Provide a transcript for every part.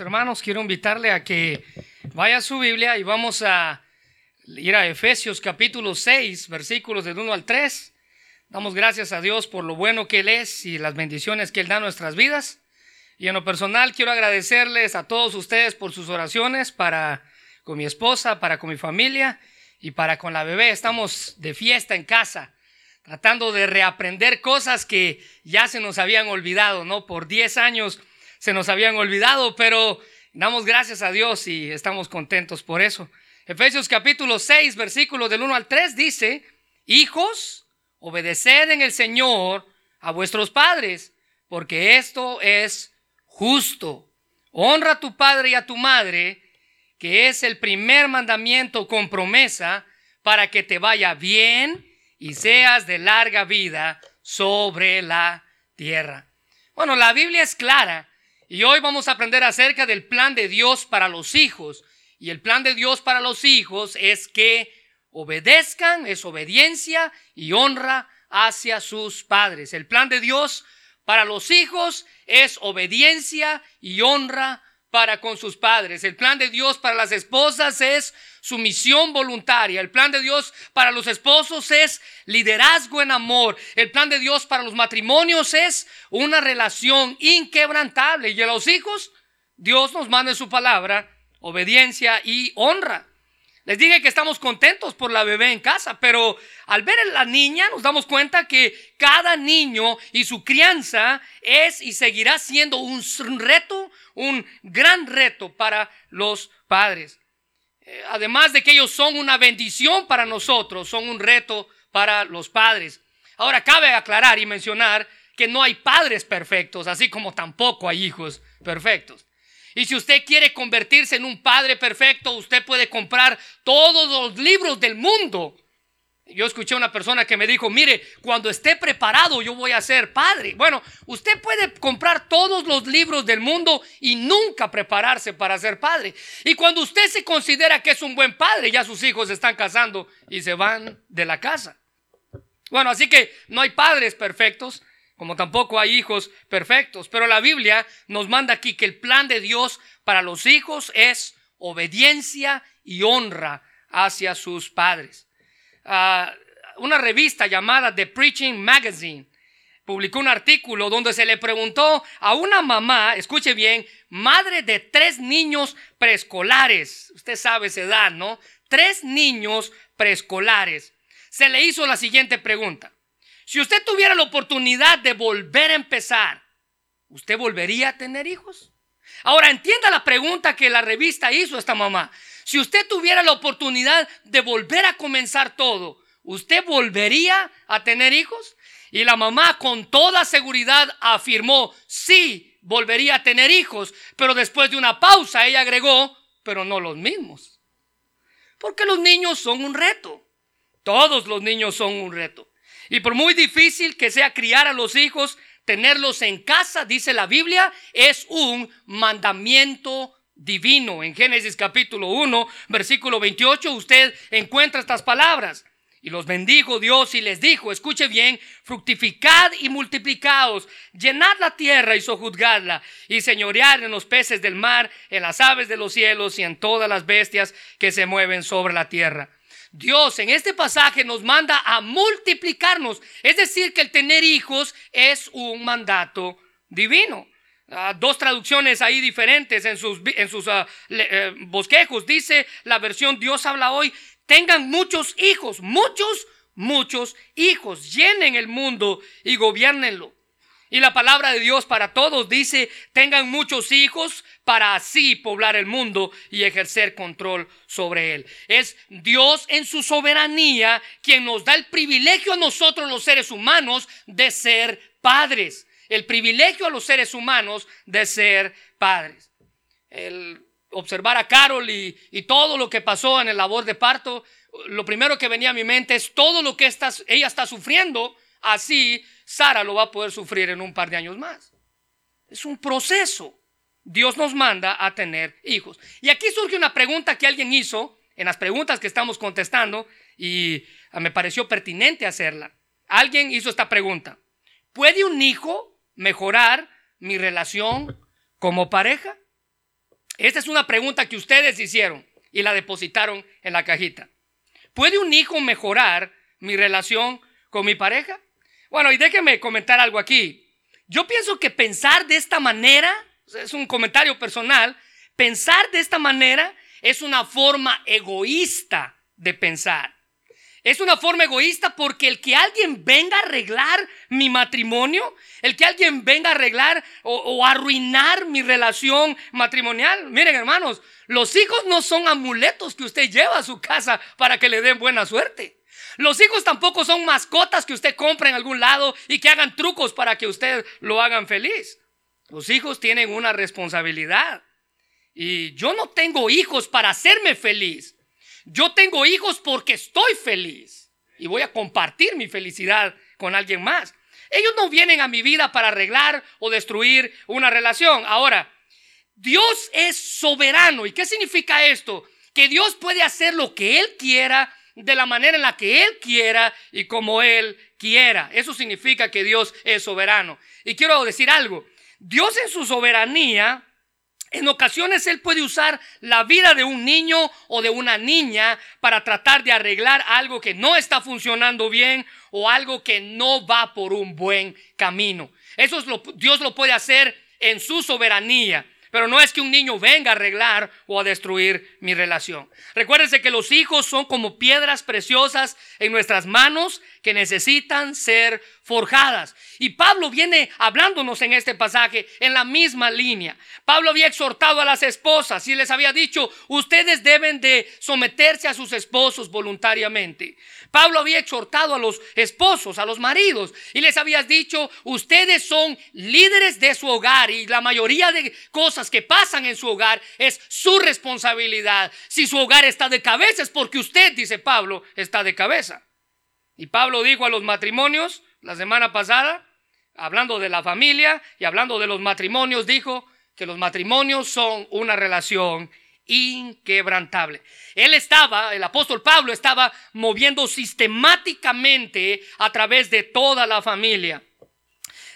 Hermanos, quiero invitarle a que vaya a su Biblia y vamos a ir a Efesios capítulo 6, versículos del 1 al 3. Damos gracias a Dios por lo bueno que Él es y las bendiciones que Él da a nuestras vidas. Y en lo personal quiero agradecerles a todos ustedes por sus oraciones para con mi esposa, para con mi familia y para con la bebé. Estamos de fiesta en casa, tratando de reaprender cosas que ya se nos habían olvidado, ¿no? Por 10 años se nos habían olvidado, pero damos gracias a Dios y estamos contentos por eso. Efesios capítulo 6, versículos del 1 al 3 dice, hijos, obedeced en el Señor a vuestros padres, porque esto es justo. Honra a tu padre y a tu madre, que es el primer mandamiento con promesa para que te vaya bien y seas de larga vida sobre la tierra. Bueno, la Biblia es clara y hoy vamos a aprender acerca del plan de Dios para los hijos. Y el plan de Dios para los hijos es que obedezcan, es obediencia y honra hacia sus padres. El plan de Dios para los hijos es obediencia y honra para con sus padres. El plan de Dios para las esposas es sumisión voluntaria. El plan de Dios para los esposos es liderazgo en amor. El plan de Dios para los matrimonios es una relación inquebrantable. Y a los hijos, Dios nos manda en su palabra obediencia y honra. Les dije que estamos contentos por la bebé en casa, pero al ver a la niña nos damos cuenta que cada niño y su crianza es y seguirá siendo un reto, un gran reto para los padres. Eh, además de que ellos son una bendición para nosotros, son un reto para los padres. Ahora cabe aclarar y mencionar que no hay padres perfectos, así como tampoco hay hijos perfectos. Y si usted quiere convertirse en un padre perfecto, usted puede comprar todos los libros del mundo. Yo escuché a una persona que me dijo, mire, cuando esté preparado yo voy a ser padre. Bueno, usted puede comprar todos los libros del mundo y nunca prepararse para ser padre. Y cuando usted se considera que es un buen padre, ya sus hijos se están casando y se van de la casa. Bueno, así que no hay padres perfectos, como tampoco hay hijos perfectos. Pero la Biblia nos manda aquí que el plan de Dios para los hijos es obediencia y honra hacia sus padres. Ah, una revista llamada The Preaching Magazine publicó un artículo donde se le preguntó a una mamá, escuche bien, madre de tres niños preescolares, usted sabe esa edad, ¿no? Tres niños preescolares. Se le hizo la siguiente pregunta. Si usted tuviera la oportunidad de volver a empezar, ¿usted volvería a tener hijos? Ahora entienda la pregunta que la revista hizo a esta mamá. Si usted tuviera la oportunidad de volver a comenzar todo, ¿usted volvería a tener hijos? Y la mamá con toda seguridad afirmó, sí, volvería a tener hijos, pero después de una pausa ella agregó, pero no los mismos. Porque los niños son un reto. Todos los niños son un reto. Y por muy difícil que sea criar a los hijos, tenerlos en casa, dice la Biblia, es un mandamiento divino. En Génesis capítulo 1, versículo 28, usted encuentra estas palabras. Y los bendijo Dios y les dijo, escuche bien, fructificad y multiplicaos, llenad la tierra y sojuzgadla, y señoread en los peces del mar, en las aves de los cielos y en todas las bestias que se mueven sobre la tierra. Dios en este pasaje nos manda a multiplicarnos. Es decir, que el tener hijos es un mandato divino. Ah, dos traducciones ahí diferentes en sus, en sus ah, eh, bosquejos. Dice la versión Dios habla hoy, tengan muchos hijos, muchos, muchos hijos. Llenen el mundo y gobiernenlo. Y la palabra de Dios para todos dice, tengan muchos hijos para así poblar el mundo y ejercer control sobre él. Es Dios en su soberanía quien nos da el privilegio a nosotros los seres humanos de ser padres. El privilegio a los seres humanos de ser padres. El observar a Carol y, todo lo que pasó en el labor de parto, lo primero que venía a mi mente es todo lo que ella está sufriendo así Sara lo va a poder sufrir en un par de años más. Es un proceso. Dios nos manda a tener hijos. Y aquí surge una pregunta que alguien hizo en las preguntas que estamos contestando y ah, me pareció pertinente hacerla. Alguien hizo esta pregunta. ¿Puede un hijo mejorar mi relación como pareja? Esta es una pregunta que ustedes hicieron y la depositaron en la cajita. ¿Puede un hijo mejorar mi relación con mi pareja? Bueno, y déjenme comentar algo aquí. Yo pienso que pensar de esta manera, es un comentario personal, pensar de esta manera es una forma egoísta de pensar. Es una forma egoísta porque el que alguien venga a arreglar mi matrimonio, el que alguien venga a arreglar o, arruinar mi relación matrimonial. Miren hermanos, los hijos no son amuletos que usted lleva a su casa para que le den buena suerte. Los hijos tampoco son mascotas que usted compra en algún lado y que hagan trucos para que usted lo hagan feliz. Los hijos tienen una responsabilidad. Y yo no tengo hijos para hacerme feliz. Yo tengo hijos porque estoy feliz y voy a compartir mi felicidad con alguien más. Ellos no vienen a mi vida para arreglar o destruir una relación. Ahora, Dios es soberano. ¿Y qué significa esto? Que Dios puede hacer lo que Él quiera, de la manera en la que Él quiera y como Él quiera. Eso significa que Dios es soberano. Y quiero decir algo. Dios en su soberanía en ocasiones Él puede usar la vida de un niño o de una niña para tratar de arreglar algo que no está funcionando bien o algo que no va por un buen camino. Eso es lo, Dios lo puede hacer en su soberanía. Pero no es que un niño venga a arreglar o a destruir mi relación. Recuérdense que los hijos son como piedras preciosas en nuestras manos que necesitan ser forjadas. Y Pablo viene hablándonos en este pasaje en la misma línea. Pablo había exhortado a las esposas y les había dicho, ustedes deben de someterse a sus esposos voluntariamente. Pablo había exhortado a los esposos, a los maridos, y les había dicho, ustedes son líderes de su hogar y la mayoría de cosas que pasan en su hogar es su responsabilidad. Si su hogar está de cabeza es porque usted, dice Pablo, está de cabeza. Y Pablo dijo a los matrimonios la semana pasada, hablando de la familia y hablando de los matrimonios, dijo que los matrimonios son una relación inquebrantable. Él estaba, el apóstol Pablo estaba moviendo sistemáticamente a través de toda la familia,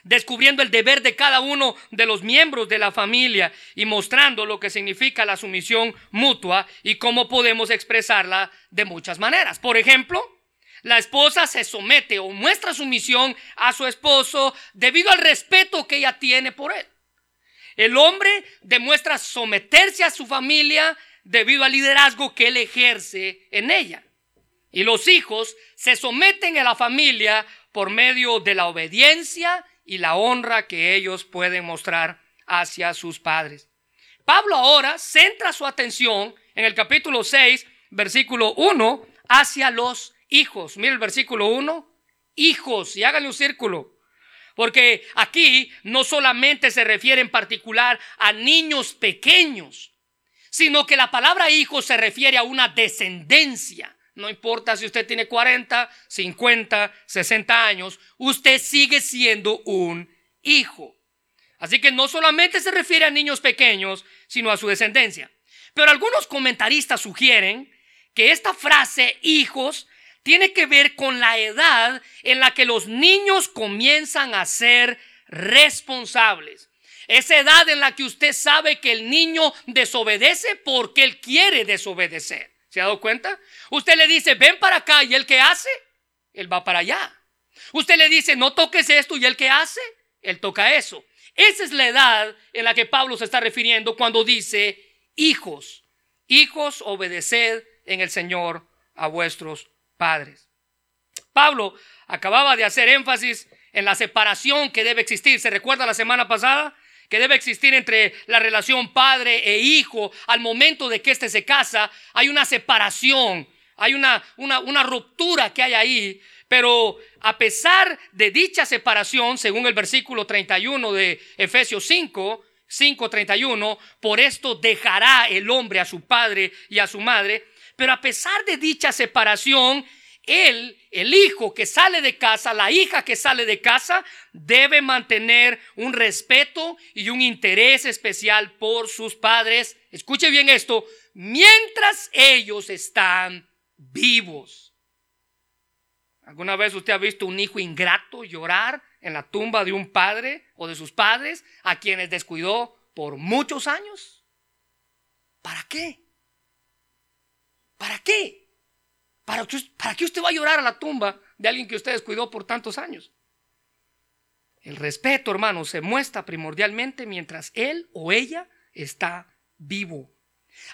descubriendo el deber de cada uno de los miembros de la familia y mostrando lo que significa la sumisión mutua y cómo podemos expresarla de muchas maneras. Por ejemplo, la esposa se somete o muestra sumisión a su esposo debido al respeto que ella tiene por él. El hombre demuestra someterse a su familia debido al liderazgo que él ejerce en ella. Y los hijos se someten a la familia por medio de la obediencia y la honra que ellos pueden mostrar hacia sus padres. Pablo ahora centra su atención en el capítulo 6, versículo 1, hacia los hijos. Mira el versículo 1, hijos, y háganle un círculo. Porque aquí no solamente se refiere en particular a niños pequeños, sino que la palabra hijo se refiere a una descendencia. No importa si usted tiene 40, 50, 60 años, usted sigue siendo un hijo. Así que no solamente se refiere a niños pequeños, sino a su descendencia. Pero algunos comentaristas sugieren que esta frase hijos tiene que ver con la edad en la que los niños comienzan a ser responsables. Esa edad en la que usted sabe que el niño desobedece porque él quiere desobedecer. ¿Se ha dado cuenta? Usted le dice, ven para acá y él que hace, él va para allá. Usted le dice, no toques esto y él que hace, él toca eso. Esa es la edad en la que Pablo se está refiriendo cuando dice, hijos, hijos, obedeced en el Señor a vuestros padres. Pablo acababa de hacer énfasis en la separación que debe existir. ¿Se recuerda la semana pasada? Que debe existir entre la relación padre e hijo. Al momento de que éste se casa, hay una separación, hay una, una, una ruptura que hay ahí. Pero a pesar de dicha separación, según el versículo 31 de Efesios 5, 5:31, por esto dejará el hombre a su padre y a su madre pero a pesar de dicha separación, él, el hijo que sale de casa, la hija que sale de casa, debe mantener un respeto y un interés especial por sus padres. Escuche bien esto, mientras ellos están vivos. ¿Alguna vez usted ha visto un hijo ingrato llorar en la tumba de un padre o de sus padres a quienes descuidó por muchos años? qué? ¿Para qué? ¿Para, ¿Para qué usted va a llorar a la tumba de alguien que usted descuidó por tantos años? El respeto, hermano, se muestra primordialmente mientras él o ella está vivo.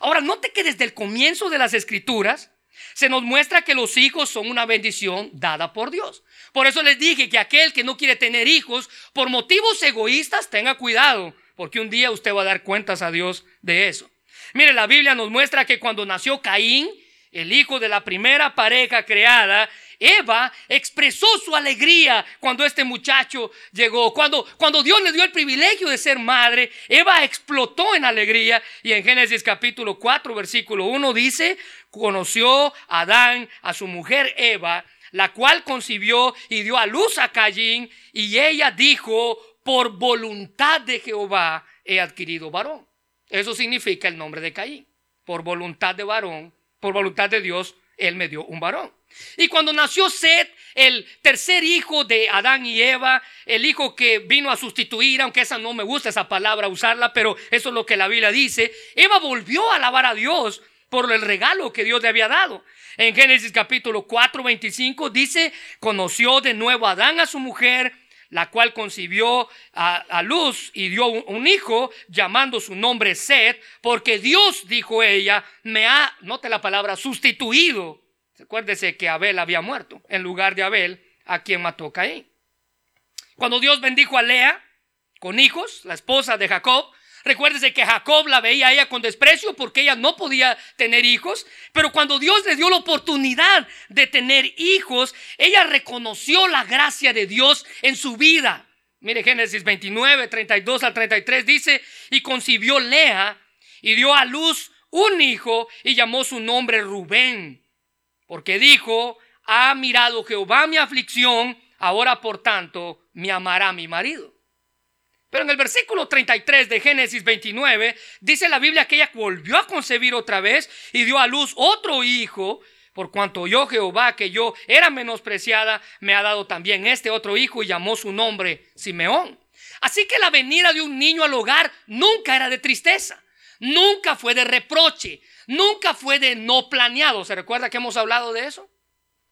Ahora, note que desde el comienzo de las escrituras se nos muestra que los hijos son una bendición dada por Dios. Por eso les dije que aquel que no quiere tener hijos por motivos egoístas, tenga cuidado, porque un día usted va a dar cuentas a Dios de eso. Mire, la Biblia nos muestra que cuando nació Caín, el hijo de la primera pareja creada, Eva expresó su alegría cuando este muchacho llegó. Cuando, cuando Dios le dio el privilegio de ser madre, Eva explotó en alegría. Y en Génesis capítulo 4, versículo 1 dice, conoció Adán a su mujer Eva, la cual concibió y dio a luz a Caín. Y ella dijo, por voluntad de Jehová he adquirido varón. Eso significa el nombre de Caín. Por voluntad de varón, por voluntad de Dios, él me dio un varón. Y cuando nació Seth, el tercer hijo de Adán y Eva, el hijo que vino a sustituir, aunque esa no me gusta esa palabra usarla, pero eso es lo que la Biblia dice, Eva volvió a alabar a Dios por el regalo que Dios le había dado. En Génesis capítulo 4, 25 dice, conoció de nuevo a Adán a su mujer, la cual concibió a, luz y dio un, hijo llamando su nombre Seth, porque Dios, dijo ella, me ha, note la palabra, sustituido Recuérdese que Abel había muerto en lugar de Abel, a quien mató Caín. Cuando Dios bendijo a Lea con hijos, la esposa de Jacob, recuérdese que Jacob la veía a ella con desprecio porque ella no podía tener hijos, pero cuando Dios le dio la oportunidad de tener hijos, ella reconoció la gracia de Dios en su vida. Mire Génesis 29, 32 al 33 dice, y concibió Lea y dio a luz un hijo y llamó su nombre Rubén porque dijo, ha mirado Jehová mi aflicción, ahora por tanto me amará mi marido. Pero en el versículo 33 de Génesis 29 dice la Biblia que ella volvió a concebir otra vez y dio a luz otro hijo, por cuanto yo Jehová que yo era menospreciada, me ha dado también este otro hijo y llamó su nombre Simeón. Así que la venida de un niño al hogar nunca era de tristeza, nunca fue de reproche, Nunca fue de no planeado. ¿Se recuerda que hemos hablado de eso?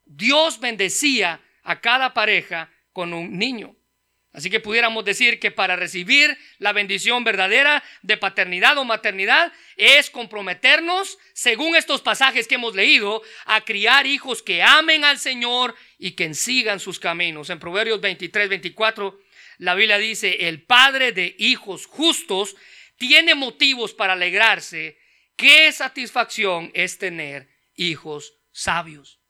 Dios bendecía a cada pareja con un niño. Así que pudiéramos decir que para recibir la bendición verdadera de paternidad o maternidad es comprometernos, según estos pasajes que hemos leído, a criar hijos que amen al Señor y que sigan sus caminos. En Proverbios 23, 24, la Biblia dice, el padre de hijos justos tiene motivos para alegrarse Qué satisfacción es tener hijos sabios.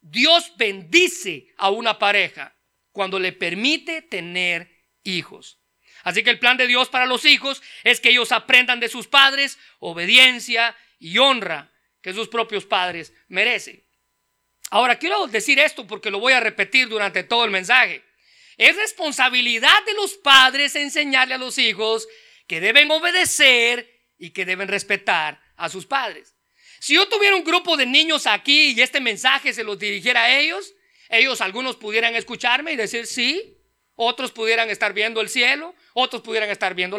Dios bendice a una pareja cuando le permite tener hijos. Así que el plan de Dios para los hijos es que ellos aprendan de sus padres obediencia y honra que sus propios padres merecen. Ahora quiero decir esto porque lo voy a repetir durante todo el mensaje. Es responsabilidad de los padres enseñarle a los hijos que deben obedecer y que deben respetar a sus padres. Si yo tuviera un grupo de niños aquí y este mensaje se los dirigiera a ellos, ellos algunos pudieran escucharme y decir sí, otros pudieran estar viendo el cielo, otros pudieran estar viendo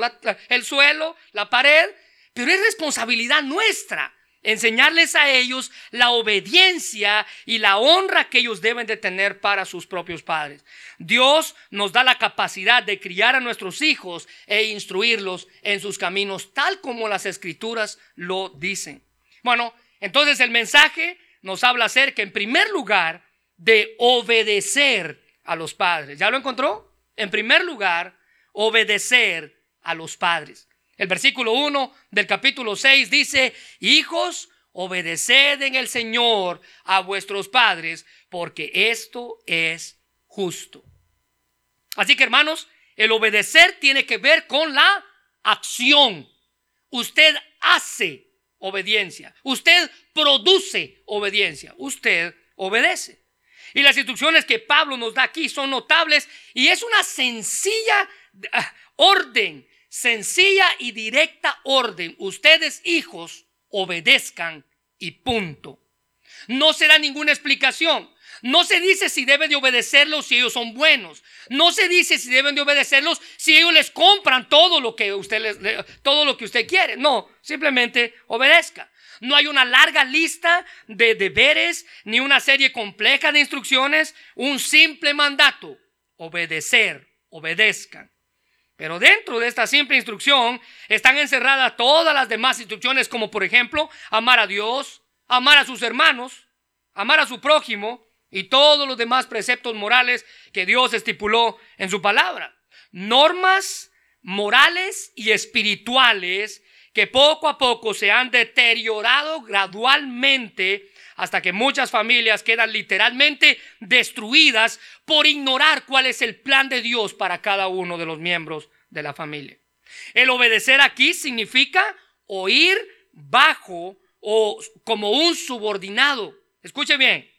el suelo, la pared, pero es responsabilidad nuestra enseñarles a ellos la obediencia y la honra que ellos deben de tener para sus propios padres. Dios nos da la capacidad de criar a nuestros hijos e instruirlos en sus caminos, tal como las escrituras lo dicen. Bueno, entonces el mensaje nos habla acerca, en primer lugar, de obedecer a los padres. ¿Ya lo encontró? En primer lugar, obedecer a los padres. El versículo 1 del capítulo 6 dice, hijos, obedeced en el Señor a vuestros padres, porque esto es justo. Así que hermanos, el obedecer tiene que ver con la acción. Usted hace obediencia, usted produce obediencia, usted obedece. Y las instrucciones que Pablo nos da aquí son notables y es una sencilla ah, orden sencilla y directa orden. Ustedes, hijos, obedezcan y punto. No será ninguna explicación. No se dice si deben de obedecerlos si ellos son buenos. No se dice si deben de obedecerlos si ellos les compran todo lo que usted les, todo lo que usted quiere. No, simplemente obedezca. No hay una larga lista de deberes ni una serie compleja de instrucciones. Un simple mandato. Obedecer. Obedezcan. Pero dentro de esta simple instrucción están encerradas todas las demás instrucciones como por ejemplo amar a Dios, amar a sus hermanos, amar a su prójimo y todos los demás preceptos morales que Dios estipuló en su palabra. Normas morales y espirituales que poco a poco se han deteriorado gradualmente hasta que muchas familias quedan literalmente destruidas por ignorar cuál es el plan de Dios para cada uno de los miembros de la familia. El obedecer aquí significa oír bajo o como un subordinado. Escuche bien.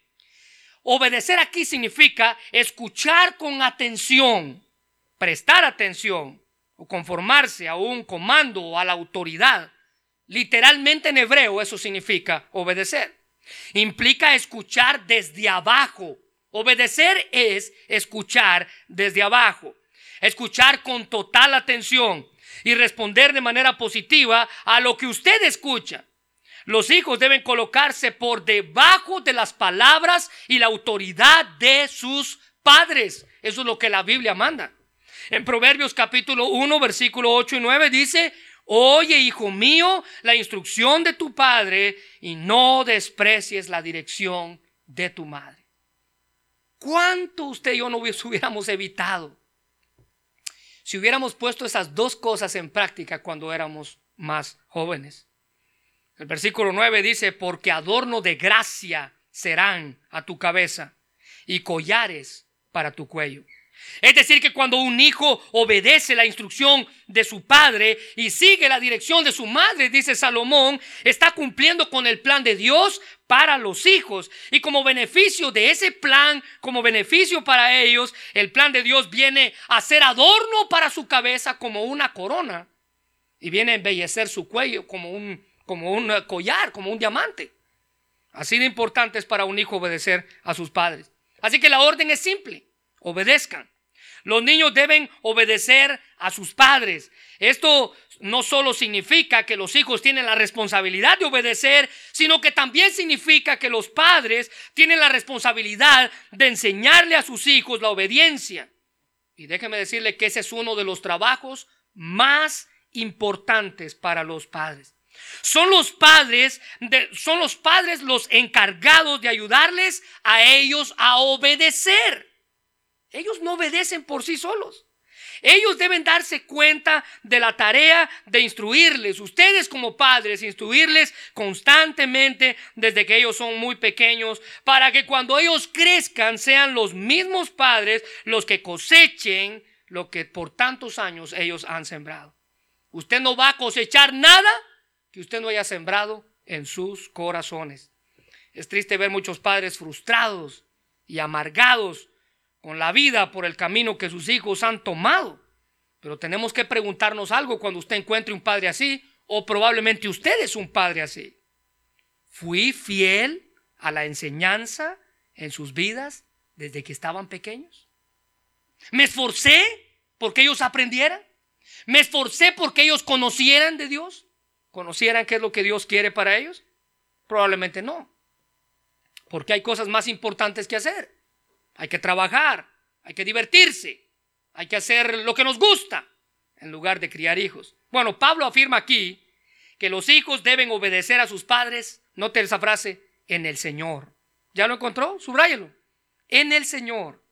Obedecer aquí significa escuchar con atención, prestar atención o conformarse a un comando o a la autoridad. Literalmente en hebreo eso significa obedecer. Implica escuchar desde abajo. Obedecer es escuchar desde abajo. Escuchar con total atención y responder de manera positiva a lo que usted escucha. Los hijos deben colocarse por debajo de las palabras y la autoridad de sus padres. Eso es lo que la Biblia manda. En Proverbios capítulo 1, versículo 8 y 9 dice, Oye, hijo mío, la instrucción de tu padre y no desprecies la dirección de tu madre. ¿Cuánto usted y yo no hubiéramos evitado si hubiéramos puesto esas dos cosas en práctica cuando éramos más jóvenes? El versículo 9 dice, porque adorno de gracia serán a tu cabeza y collares para tu cuello. Es decir, que cuando un hijo obedece la instrucción de su padre y sigue la dirección de su madre, dice Salomón, está cumpliendo con el plan de Dios para los hijos. Y como beneficio de ese plan, como beneficio para ellos, el plan de Dios viene a ser adorno para su cabeza como una corona. Y viene a embellecer su cuello como un, como un collar, como un diamante. Así de importante es para un hijo obedecer a sus padres. Así que la orden es simple, obedezcan. Los niños deben obedecer a sus padres. Esto no solo significa que los hijos tienen la responsabilidad de obedecer, sino que también significa que los padres tienen la responsabilidad de enseñarle a sus hijos la obediencia. Y déjeme decirle que ese es uno de los trabajos más importantes para los padres. Son los padres, son los padres los encargados de ayudarles a ellos a obedecer. Ellos no obedecen por sí solos. Ellos deben darse cuenta de la tarea de instruirles, ustedes como padres, instruirles constantemente desde que ellos son muy pequeños, para que cuando ellos crezcan sean los mismos padres los que cosechen lo que por tantos años ellos han sembrado. Usted no va a cosechar nada que usted no haya sembrado en sus corazones. Es triste ver muchos padres frustrados y amargados con la vida por el camino que sus hijos han tomado. Pero tenemos que preguntarnos algo cuando usted encuentre un padre así, o probablemente usted es un padre así. ¿Fui fiel a la enseñanza en sus vidas desde que estaban pequeños? ¿Me esforcé porque ellos aprendieran? ¿Me esforcé porque ellos conocieran de Dios? ¿Conocieran qué es lo que Dios quiere para ellos? Probablemente no. Porque hay cosas más importantes que hacer. Hay que trabajar, hay que divertirse, hay que hacer lo que nos gusta en lugar de criar hijos. Bueno, Pablo afirma aquí que los hijos deben obedecer a sus padres, note esa frase, en el Señor. ¿Ya lo encontró? Subráyelo. En el Señor.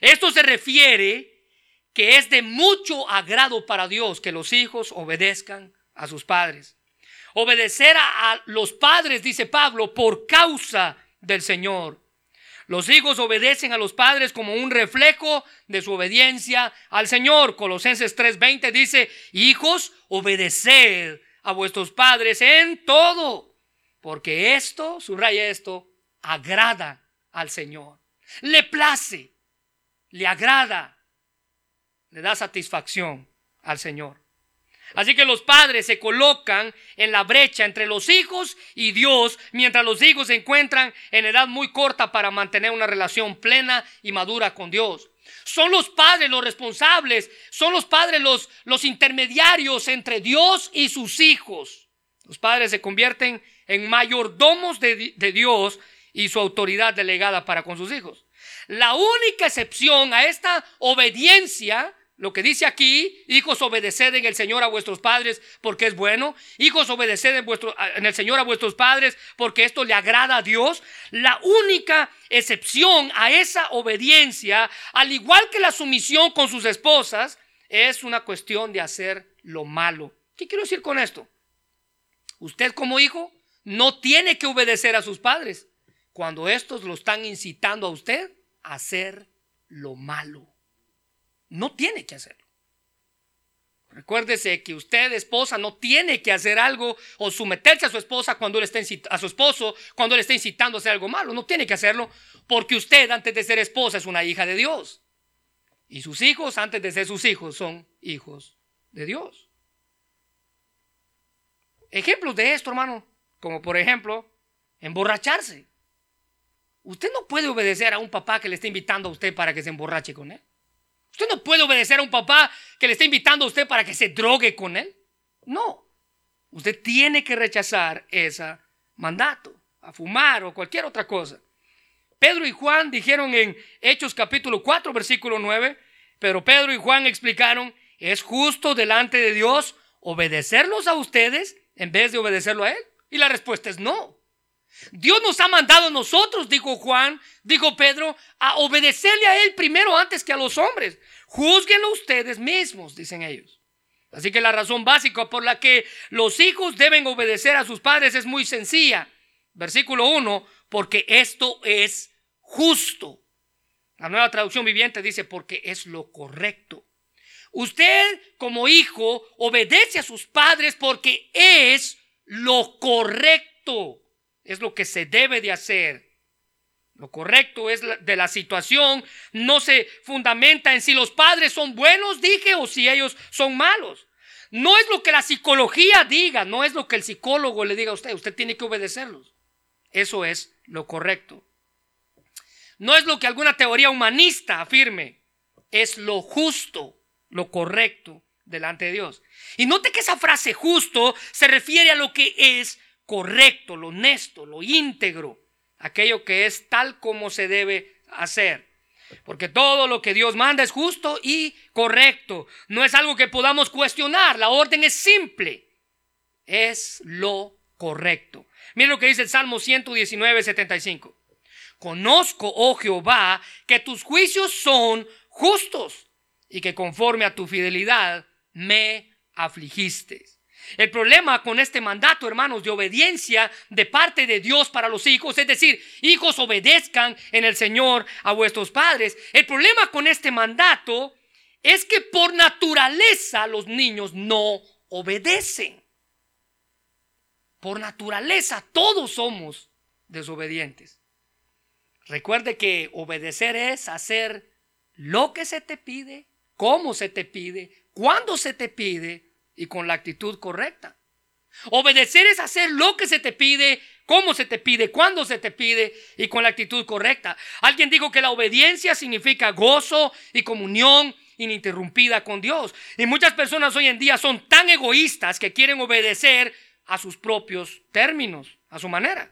Esto se refiere que es de mucho agrado para Dios que los hijos obedezcan a sus padres. Obedecer a, a los padres, dice Pablo, por causa del Señor. Los hijos obedecen a los padres como un reflejo de su obediencia al Señor. Colosenses 3:20 dice, hijos, obedeced a vuestros padres en todo, porque esto, subraya esto, agrada al Señor. Le place, le agrada, le da satisfacción al Señor. Así que los padres se colocan en la brecha entre los hijos y Dios, mientras los hijos se encuentran en edad muy corta para mantener una relación plena y madura con Dios. Son los padres los responsables, son los padres los, los intermediarios entre Dios y sus hijos. Los padres se convierten en mayordomos de, de Dios y su autoridad delegada para con sus hijos. La única excepción a esta obediencia lo que dice aquí, hijos obedeced en el Señor a vuestros padres porque es bueno, hijos obedeced en, vuestro, en el Señor a vuestros padres porque esto le agrada a Dios. La única excepción a esa obediencia, al igual que la sumisión con sus esposas, es una cuestión de hacer lo malo. ¿Qué quiero decir con esto? Usted como hijo no tiene que obedecer a sus padres cuando estos lo están incitando a usted a hacer lo malo. No tiene que hacerlo. Recuérdese que usted, esposa, no tiene que hacer algo o someterse a su esposa cuando él está a su esposo cuando él está incitando a hacer algo malo. No tiene que hacerlo porque usted, antes de ser esposa, es una hija de Dios. Y sus hijos, antes de ser sus hijos, son hijos de Dios. Ejemplos de esto, hermano, como por ejemplo, emborracharse. Usted no puede obedecer a un papá que le está invitando a usted para que se emborrache con él. Usted no puede obedecer a un papá que le está invitando a usted para que se drogue con él. No. Usted tiene que rechazar ese mandato, a fumar o cualquier otra cosa. Pedro y Juan dijeron en Hechos capítulo 4, versículo 9, pero Pedro y Juan explicaron, es justo delante de Dios obedecerlos a ustedes en vez de obedecerlo a Él. Y la respuesta es no. Dios nos ha mandado a nosotros, dijo Juan, dijo Pedro, a obedecerle a Él primero antes que a los hombres. Júzguenlo ustedes mismos, dicen ellos. Así que la razón básica por la que los hijos deben obedecer a sus padres es muy sencilla. Versículo 1, porque esto es justo. La nueva traducción viviente dice, porque es lo correcto. Usted como hijo obedece a sus padres porque es lo correcto es lo que se debe de hacer. Lo correcto es de la situación, no se fundamenta en si los padres son buenos, dije, o si ellos son malos. No es lo que la psicología diga, no es lo que el psicólogo le diga a usted, usted tiene que obedecerlos. Eso es lo correcto. No es lo que alguna teoría humanista afirme, es lo justo, lo correcto delante de Dios. Y note que esa frase justo se refiere a lo que es correcto, lo honesto, lo íntegro, aquello que es tal como se debe hacer. Porque todo lo que Dios manda es justo y correcto. No es algo que podamos cuestionar. La orden es simple. Es lo correcto. Mira lo que dice el Salmo 119, 75. Conozco, oh Jehová, que tus juicios son justos y que conforme a tu fidelidad me afligiste. El problema con este mandato, hermanos, de obediencia de parte de Dios para los hijos, es decir, hijos obedezcan en el Señor a vuestros padres. El problema con este mandato es que por naturaleza los niños no obedecen. Por naturaleza todos somos desobedientes. Recuerde que obedecer es hacer lo que se te pide, cómo se te pide, cuándo se te pide y con la actitud correcta. Obedecer es hacer lo que se te pide, cómo se te pide, cuándo se te pide y con la actitud correcta. Alguien dijo que la obediencia significa gozo y comunión ininterrumpida con Dios. Y muchas personas hoy en día son tan egoístas que quieren obedecer a sus propios términos, a su manera.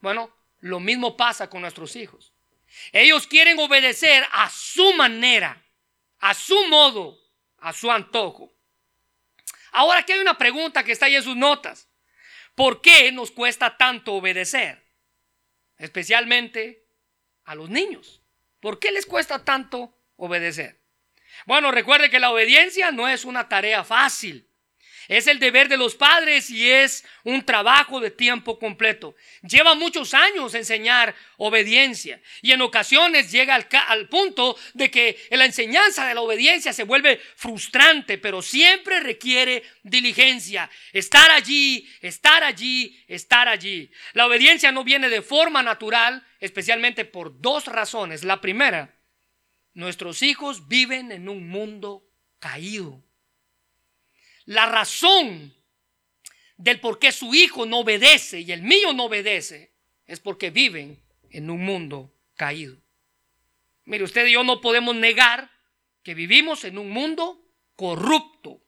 Bueno, lo mismo pasa con nuestros hijos. Ellos quieren obedecer a su manera, a su modo, a su antojo. Ahora aquí hay una pregunta que está ahí en sus notas. ¿Por qué nos cuesta tanto obedecer? Especialmente a los niños. ¿Por qué les cuesta tanto obedecer? Bueno, recuerde que la obediencia no es una tarea fácil. Es el deber de los padres y es un trabajo de tiempo completo. Lleva muchos años enseñar obediencia y en ocasiones llega al, punto de que la enseñanza de la obediencia se vuelve frustrante, pero siempre requiere diligencia. Estar allí, estar allí, estar allí. La obediencia no viene de forma natural, especialmente por dos razones. La primera, nuestros hijos viven en un mundo caído. La razón del por qué su hijo no obedece y el mío no obedece es porque viven en un mundo caído. Mire, usted y yo no podemos negar que vivimos en un mundo corrupto.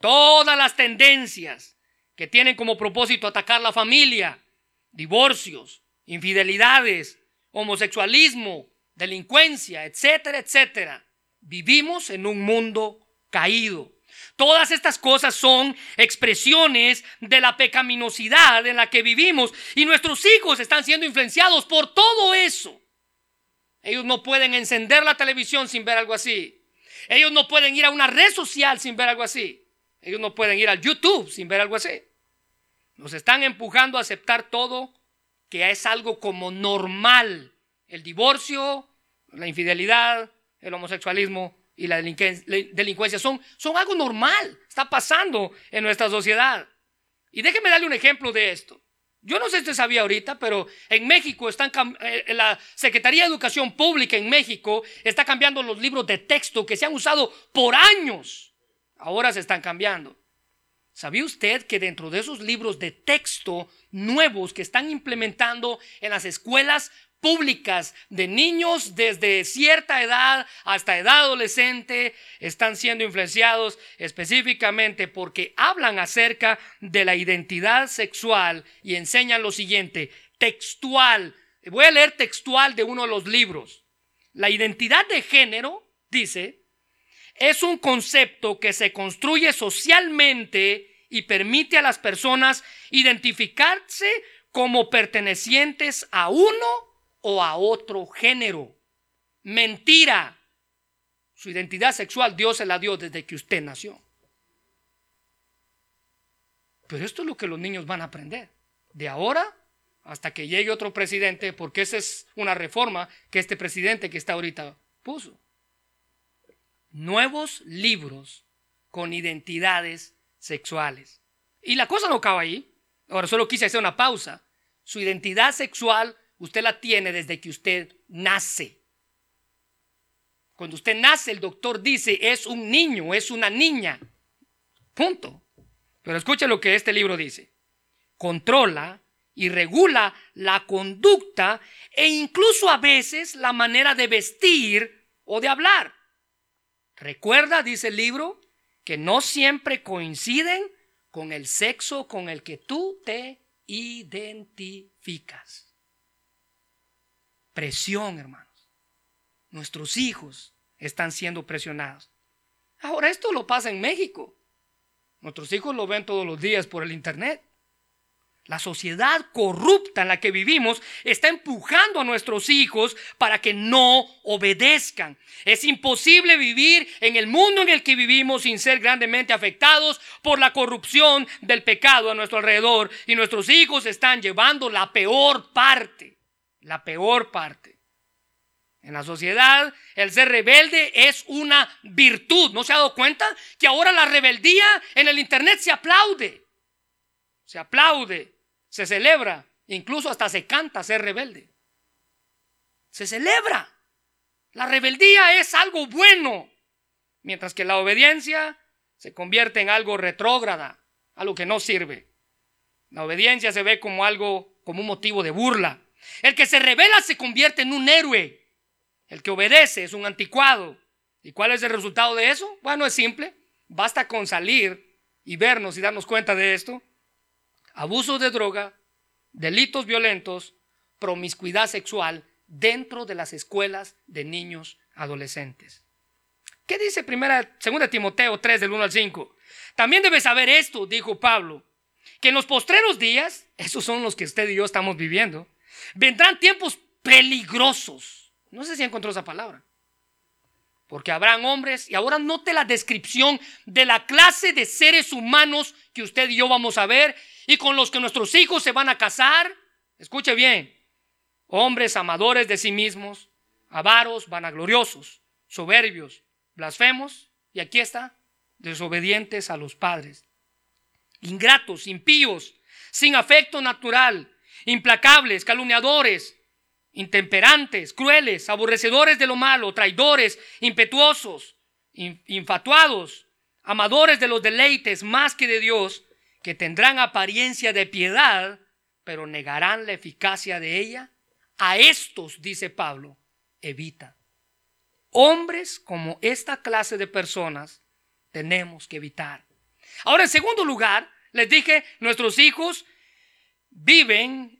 Todas las tendencias que tienen como propósito atacar la familia, divorcios, infidelidades, homosexualismo, delincuencia, etcétera, etcétera. Vivimos en un mundo caído. Todas estas cosas son expresiones de la pecaminosidad en la que vivimos y nuestros hijos están siendo influenciados por todo eso. Ellos no pueden encender la televisión sin ver algo así. Ellos no pueden ir a una red social sin ver algo así. Ellos no pueden ir al YouTube sin ver algo así. Nos están empujando a aceptar todo que es algo como normal. El divorcio, la infidelidad, el homosexualismo y la delincuencia son, son algo normal. Está pasando en nuestra sociedad. Y déjeme darle un ejemplo de esto. Yo no sé si usted sabía ahorita, pero en México están eh, la Secretaría de Educación Pública en México está cambiando los libros de texto que se han usado por años. Ahora se están cambiando. ¿Sabía usted que dentro de esos libros de texto nuevos que están implementando en las escuelas públicas de niños desde cierta edad hasta edad adolescente están siendo influenciados específicamente porque hablan acerca de la identidad sexual y enseñan lo siguiente, textual. Voy a leer textual de uno de los libros. La identidad de género, dice, es un concepto que se construye socialmente y permite a las personas identificarse como pertenecientes a uno o a otro género. Mentira. Su identidad sexual Dios se la dio desde que usted nació. Pero esto es lo que los niños van a aprender. De ahora hasta que llegue otro presidente, porque esa es una reforma que este presidente que está ahorita puso nuevos libros con identidades sexuales. Y la cosa no acaba ahí. Ahora solo quise hacer una pausa. Su identidad sexual usted la tiene desde que usted nace. Cuando usted nace, el doctor dice es un niño, es una niña. Punto. Pero escuche lo que este libro dice. Controla y regula la conducta e incluso a veces la manera de vestir o de hablar. Recuerda, dice el libro, que no siempre coinciden con el sexo con el que tú te identificas. Presión, hermanos. Nuestros hijos están siendo presionados. Ahora, esto lo pasa en México. Nuestros hijos lo ven todos los días por el Internet. La sociedad corrupta en la que vivimos está empujando a nuestros hijos para que no obedezcan. Es imposible vivir en el mundo en el que vivimos sin ser grandemente afectados por la corrupción del pecado a nuestro alrededor. Y nuestros hijos están llevando la peor parte. La peor parte. En la sociedad, el ser rebelde es una virtud. ¿No se ha dado cuenta que ahora la rebeldía en el Internet se aplaude? Se aplaude se celebra, incluso hasta se canta ser rebelde. Se celebra. La rebeldía es algo bueno, mientras que la obediencia se convierte en algo retrógrada, algo que no sirve. La obediencia se ve como algo, como un motivo de burla. El que se revela se convierte en un héroe. El que obedece es un anticuado. ¿Y cuál es el resultado de eso? Bueno, es simple. Basta con salir y vernos y darnos cuenta de esto abuso de droga, delitos violentos, promiscuidad sexual dentro de las escuelas de niños adolescentes. ¿Qué dice primera, segunda Timoteo 3 del 1 al 5? También debes saber esto, dijo Pablo, que en los postreros días, esos son los que usted y yo estamos viviendo, vendrán tiempos peligrosos. No sé si encontró esa palabra. Porque habrán hombres, y ahora note la descripción de la clase de seres humanos que usted y yo vamos a ver, y con los que nuestros hijos se van a casar. Escuche bien, hombres amadores de sí mismos, avaros, vanagloriosos, soberbios, blasfemos, y aquí está, desobedientes a los padres, ingratos, impíos, sin afecto natural, implacables, calumniadores, intemperantes, crueles, aborrecedores de lo malo, traidores, impetuosos, infatuados, amadores de los deleites más que de Dios, que tendrán apariencia de piedad, pero negarán la eficacia de ella. A estos, dice Pablo, evita. Hombres como esta clase de personas tenemos que evitar. Ahora, en segundo lugar, les dije, nuestros hijos viven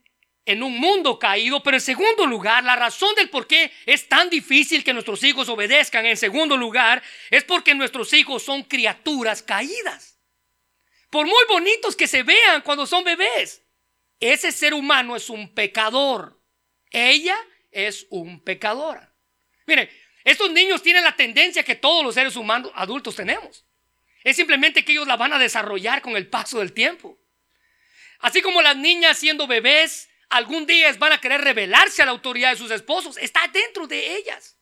en un mundo caído, pero en segundo lugar, la razón del por qué es tan difícil que nuestros hijos obedezcan, en segundo lugar, es porque nuestros hijos son criaturas caídas. Por muy bonitos que se vean cuando son bebés, ese ser humano es un pecador. Ella es un pecadora. Mire, estos niños tienen la tendencia que todos los seres humanos adultos tenemos. Es simplemente que ellos la van a desarrollar con el paso del tiempo. Así como las niñas siendo bebés algún día van a querer rebelarse a la autoridad de sus esposos. Está dentro de ellas.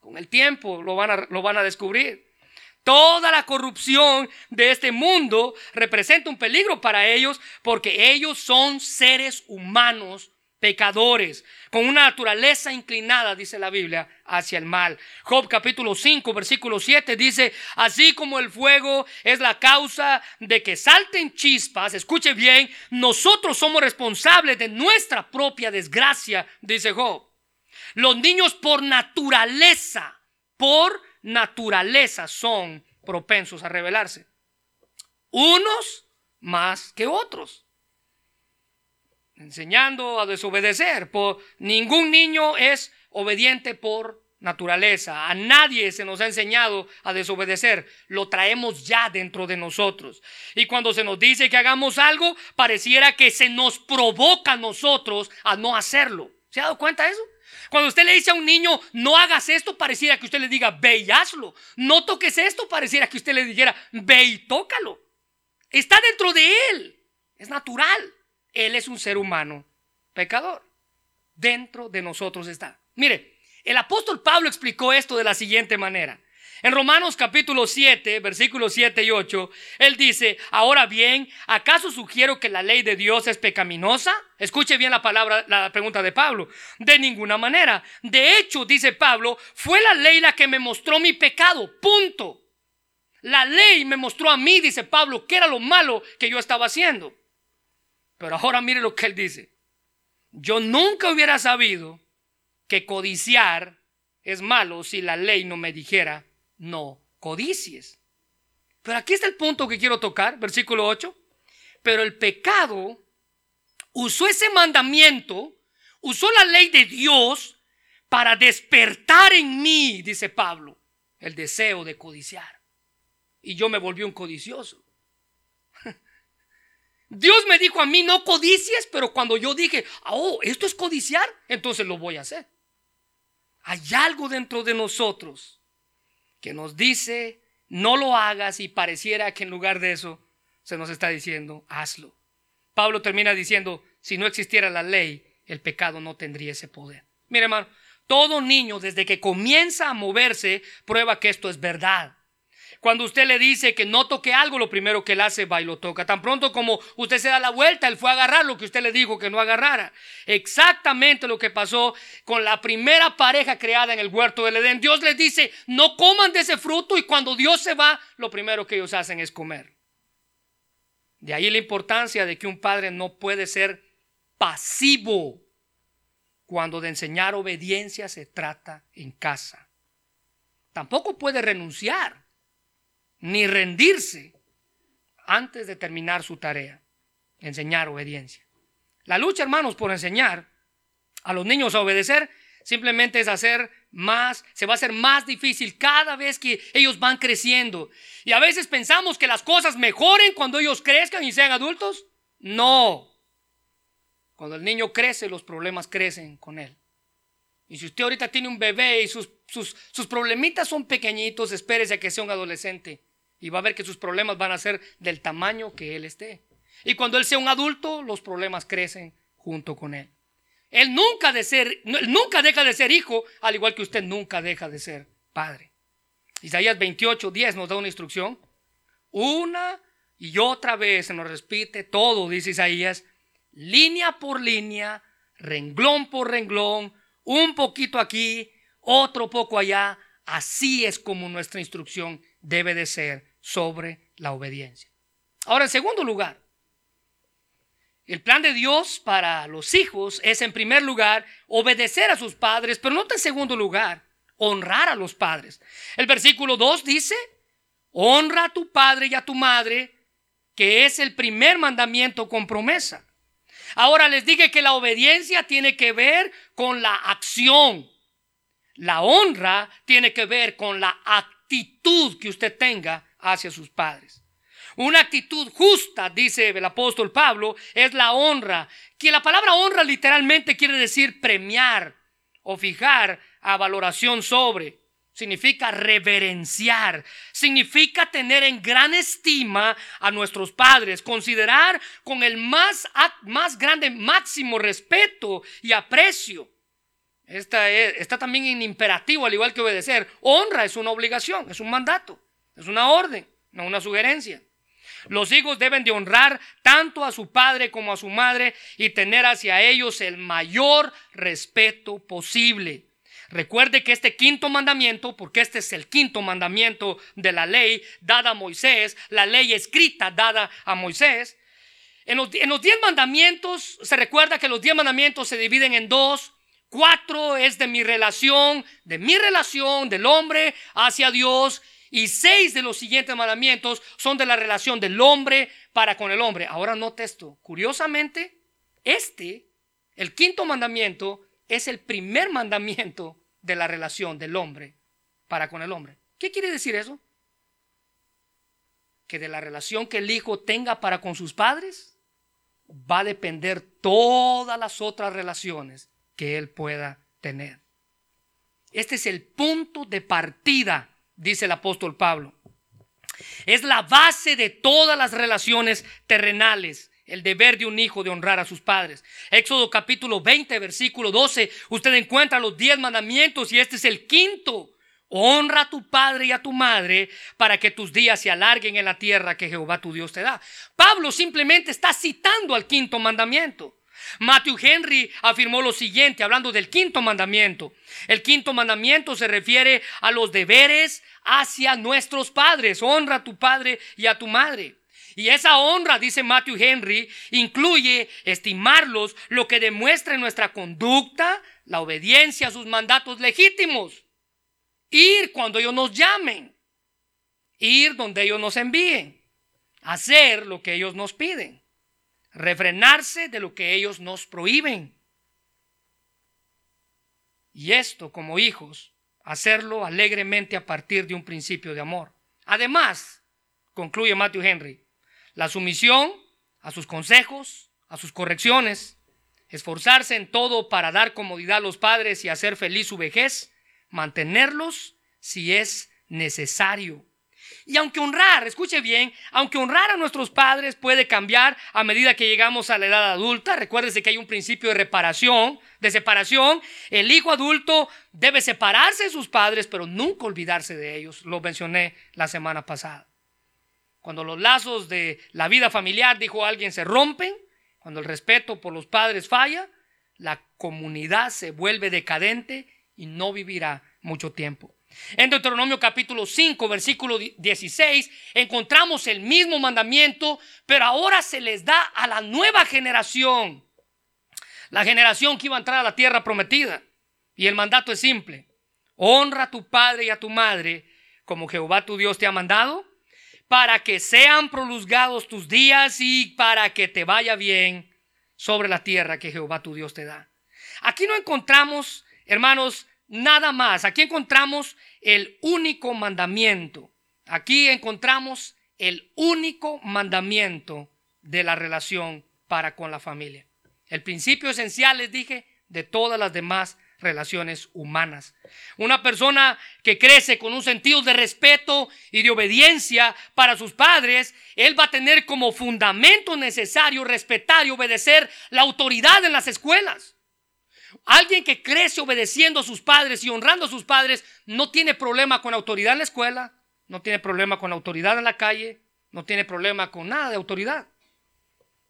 Con el tiempo lo van a, lo van a descubrir. Toda la corrupción de este mundo representa un peligro para ellos porque ellos son seres humanos pecadores, con una naturaleza inclinada, dice la Biblia, hacia el mal. Job capítulo 5, versículo 7 dice, así como el fuego es la causa de que salten chispas, escuche bien, nosotros somos responsables de nuestra propia desgracia, dice Job. Los niños por naturaleza, por naturaleza son propensos a rebelarse. Unos más que otros enseñando a desobedecer. Por, ningún niño es obediente por naturaleza. A nadie se nos ha enseñado a desobedecer. Lo traemos ya dentro de nosotros. Y cuando se nos dice que hagamos algo, pareciera que se nos provoca a nosotros a no hacerlo. ¿Se ha dado cuenta de eso? Cuando usted le dice a un niño, no hagas esto, pareciera que usted le diga, ve y hazlo. No toques esto, pareciera que usted le dijera, ve y tócalo. Está dentro de él. Es natural. Él es un ser humano pecador. Dentro de nosotros está. Mire, el apóstol Pablo explicó esto de la siguiente manera. En Romanos capítulo 7, versículos 7 y 8, él dice, ahora bien, ¿acaso sugiero que la ley de Dios es pecaminosa? Escuche bien la palabra, la pregunta de Pablo. De ninguna manera. De hecho, dice Pablo, fue la ley la que me mostró mi pecado. Punto. La ley me mostró a mí, dice Pablo, que era lo malo que yo estaba haciendo. Pero ahora mire lo que él dice. Yo nunca hubiera sabido que codiciar es malo si la ley no me dijera no codicies. Pero aquí está el punto que quiero tocar, versículo 8. Pero el pecado usó ese mandamiento, usó la ley de Dios para despertar en mí, dice Pablo, el deseo de codiciar. Y yo me volví un codicioso. Dios me dijo a mí, no codicies, pero cuando yo dije, oh, esto es codiciar, entonces lo voy a hacer. Hay algo dentro de nosotros que nos dice, no lo hagas y pareciera que en lugar de eso se nos está diciendo, hazlo. Pablo termina diciendo, si no existiera la ley, el pecado no tendría ese poder. Mire hermano, todo niño desde que comienza a moverse prueba que esto es verdad. Cuando usted le dice que no toque algo, lo primero que él hace va y lo toca. Tan pronto como usted se da la vuelta, él fue a agarrar lo que usted le dijo que no agarrara. Exactamente lo que pasó con la primera pareja creada en el huerto del Edén. Dios les dice, no coman de ese fruto y cuando Dios se va, lo primero que ellos hacen es comer. De ahí la importancia de que un padre no puede ser pasivo cuando de enseñar obediencia se trata en casa. Tampoco puede renunciar ni rendirse antes de terminar su tarea, enseñar obediencia. La lucha, hermanos, por enseñar a los niños a obedecer, simplemente es hacer más, se va a hacer más difícil cada vez que ellos van creciendo. Y a veces pensamos que las cosas mejoren cuando ellos crezcan y sean adultos. No. Cuando el niño crece, los problemas crecen con él. Y si usted ahorita tiene un bebé y sus, sus, sus problemitas son pequeñitos, espérese a que sea un adolescente y va a ver que sus problemas van a ser del tamaño que él esté. Y cuando él sea un adulto, los problemas crecen junto con él. Él nunca, deja de ser hijo, al igual que usted nunca deja de ser padre. Isaías 28, 10 nos da una instrucción. Una y otra vez se nos repite todo, dice Isaías, línea por línea, renglón por renglón, un poquito aquí, otro poco allá. Así es como nuestra instrucción debe de ser sobre la obediencia. Ahora, en segundo lugar, el plan de Dios para los hijos es, en primer lugar, obedecer a sus padres, pero no en segundo lugar, honrar a los padres. El versículo 2 dice, honra a tu padre y a tu madre, que es el primer mandamiento con promesa. Ahora les dije que la obediencia tiene que ver con la acción. La honra tiene que ver con la actitud que usted tenga hacia sus padres. Una actitud justa, dice el apóstol Pablo, es la honra. Que la palabra honra literalmente quiere decir premiar o fijar a valoración sobre. Significa reverenciar, significa tener en gran estima a nuestros padres, considerar con el más, más grande máximo respeto y aprecio. Esta está también en imperativo, al igual que obedecer. Honra es una obligación, es un mandato, es una orden, no una sugerencia. Los hijos deben de honrar tanto a su padre como a su madre y tener hacia ellos el mayor respeto posible. Recuerde que este quinto mandamiento, porque este es el quinto mandamiento de la ley dada a Moisés, la ley escrita dada a Moisés, en los, en los diez mandamientos se recuerda que los diez mandamientos se dividen en dos. Cuatro es de mi relación, de mi relación del hombre hacia Dios y seis de los siguientes mandamientos son de la relación del hombre para con el hombre. Ahora note esto. Curiosamente, este, el quinto mandamiento, es el primer mandamiento de la relación del hombre para con el hombre. ¿Qué quiere decir eso? Que de la relación que el hijo tenga para con sus padres va a depender todas las otras relaciones que él pueda tener. Este es el punto de partida dice el apóstol Pablo. Es la base de todas las relaciones terrenales, el deber de un hijo de honrar a sus padres. Éxodo capítulo 20, versículo 12, usted encuentra los diez mandamientos y este es el quinto. Honra a tu padre y a tu madre para que tus días se alarguen en la tierra que Jehová tu Dios te da. Pablo simplemente está citando al quinto mandamiento. Matthew Henry afirmó lo siguiente, hablando del quinto mandamiento. El quinto mandamiento se refiere a los deberes hacia nuestros padres. Honra a tu padre y a tu madre. Y esa honra, dice Matthew Henry, incluye estimarlos, lo que demuestra en nuestra conducta la obediencia a sus mandatos legítimos. Ir cuando ellos nos llamen. Ir donde ellos nos envíen. Hacer lo que ellos nos piden refrenarse de lo que ellos nos prohíben. Y esto, como hijos, hacerlo alegremente a partir de un principio de amor. Además, concluye Matthew Henry, la sumisión a sus consejos, a sus correcciones, esforzarse en todo para dar comodidad a los padres y hacer feliz su vejez, mantenerlos si es necesario. Y aunque honrar, escuche bien, aunque honrar a nuestros padres puede cambiar a medida que llegamos a la edad adulta, recuérdese que hay un principio de reparación, de separación. El hijo adulto debe separarse de sus padres, pero nunca olvidarse de ellos. Lo mencioné la semana pasada. Cuando los lazos de la vida familiar, dijo alguien, se rompen, cuando el respeto por los padres falla, la comunidad se vuelve decadente y no vivirá mucho tiempo. En Deuteronomio capítulo 5, versículo 16, encontramos el mismo mandamiento, pero ahora se les da a la nueva generación, la generación que iba a entrar a la tierra prometida. Y el mandato es simple, honra a tu padre y a tu madre como Jehová tu Dios te ha mandado, para que sean prolongados tus días y para que te vaya bien sobre la tierra que Jehová tu Dios te da. Aquí no encontramos, hermanos, nada más. Aquí encontramos el único mandamiento. Aquí encontramos el único mandamiento de la relación para con la familia. El principio esencial, les dije, de todas las demás relaciones humanas. Una persona que crece con un sentido de respeto y de obediencia para sus padres, él va a tener como fundamento necesario respetar y obedecer la autoridad en las escuelas. Alguien que crece obedeciendo a sus padres y honrando a sus padres no tiene problema con autoridad en la escuela, no tiene problema con autoridad en la calle, no tiene problema con nada de autoridad.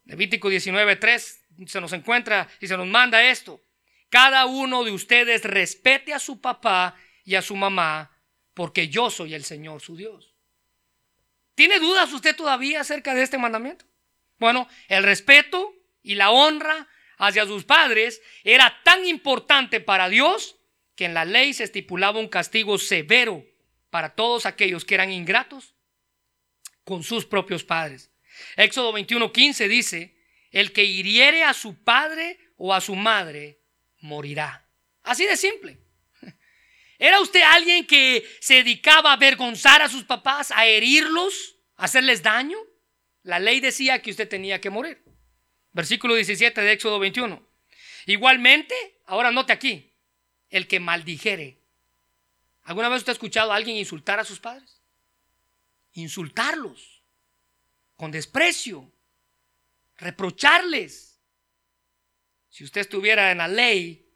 Levítico 19:3 se nos encuentra y se nos manda esto. Cada uno de ustedes respete a su papá y a su mamá, porque yo soy el Señor su Dios. ¿Tiene dudas usted todavía acerca de este mandamiento? Bueno, el respeto y la honra hacia sus padres era tan importante para Dios que en la ley se estipulaba un castigo severo para todos aquellos que eran ingratos con sus propios padres. Éxodo 21:15 dice, el que hiriere a su padre o a su madre morirá. Así de simple. ¿Era usted alguien que se dedicaba a avergonzar a sus papás, a herirlos, a hacerles daño? La ley decía que usted tenía que morir. Versículo 17 de Éxodo 21. Igualmente, ahora note aquí, el que maldijere. ¿Alguna vez usted ha escuchado a alguien insultar a sus padres? Insultarlos con desprecio, reprocharles. Si usted estuviera en la ley,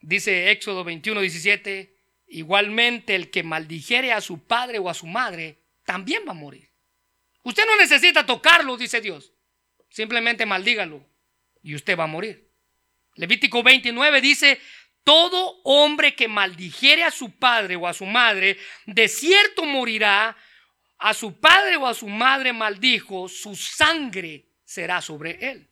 dice Éxodo 21, 17, igualmente el que maldijere a su padre o a su madre, también va a morir. Usted no necesita tocarlo, dice Dios. Simplemente maldígalo y usted va a morir. Levítico 29 dice, todo hombre que maldijere a su padre o a su madre, de cierto morirá, a su padre o a su madre maldijo, su sangre será sobre él.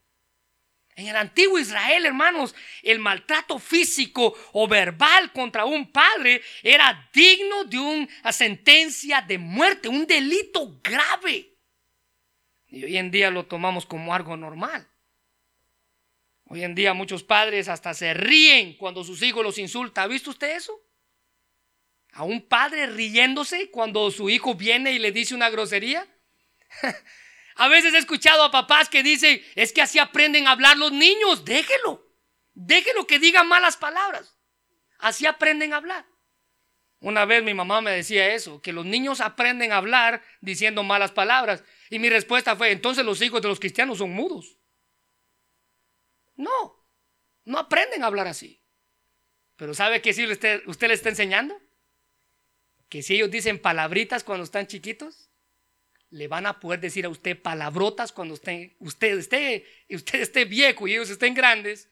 En el antiguo Israel, hermanos, el maltrato físico o verbal contra un padre era digno de una sentencia de muerte, un delito grave. Y hoy en día lo tomamos como algo normal. Hoy en día muchos padres hasta se ríen cuando sus hijos los insulta. ¿Ha visto usted eso? A un padre riéndose cuando su hijo viene y le dice una grosería. a veces he escuchado a papás que dicen, es que así aprenden a hablar los niños, déjelo. Déjelo que diga malas palabras. Así aprenden a hablar. Una vez mi mamá me decía eso, que los niños aprenden a hablar diciendo malas palabras. Y mi respuesta fue, entonces los hijos de los cristianos son mudos. No, no aprenden a hablar así. Pero ¿sabe qué usted, usted le está enseñando? Que si ellos dicen palabritas cuando están chiquitos, le van a poder decir a usted palabrotas cuando usted, usted, esté, usted esté viejo y ellos estén grandes.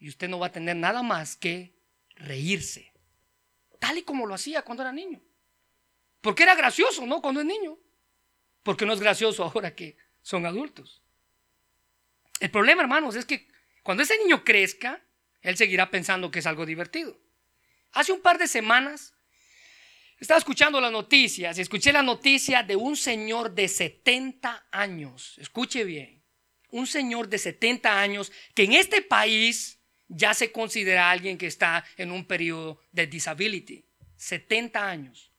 Y usted no va a tener nada más que reírse tal y como lo hacía cuando era niño. Porque era gracioso, ¿no? Cuando es niño. Porque no es gracioso ahora que son adultos. El problema, hermanos, es que cuando ese niño crezca, él seguirá pensando que es algo divertido. Hace un par de semanas estaba escuchando las noticias y escuché la noticia de un señor de 70 años. Escuche bien. Un señor de 70 años que en este país ya se considera alguien que está en un periodo de disability, 70 años.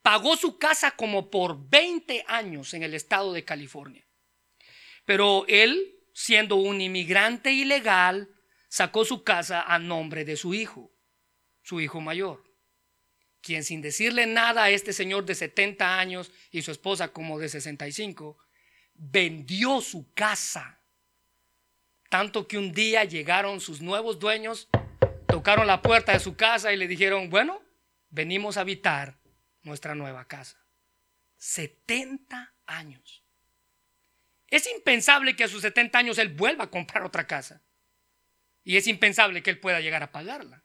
Pagó su casa como por 20 años en el estado de California. Pero él, siendo un inmigrante ilegal, sacó su casa a nombre de su hijo, su hijo mayor, quien sin decirle nada a este señor de 70 años y su esposa como de 65, vendió su casa tanto que un día llegaron sus nuevos dueños, tocaron la puerta de su casa y le dijeron, bueno, venimos a habitar nuestra nueva casa. 70 años. Es impensable que a sus 70 años él vuelva a comprar otra casa. Y es impensable que él pueda llegar a pagarla.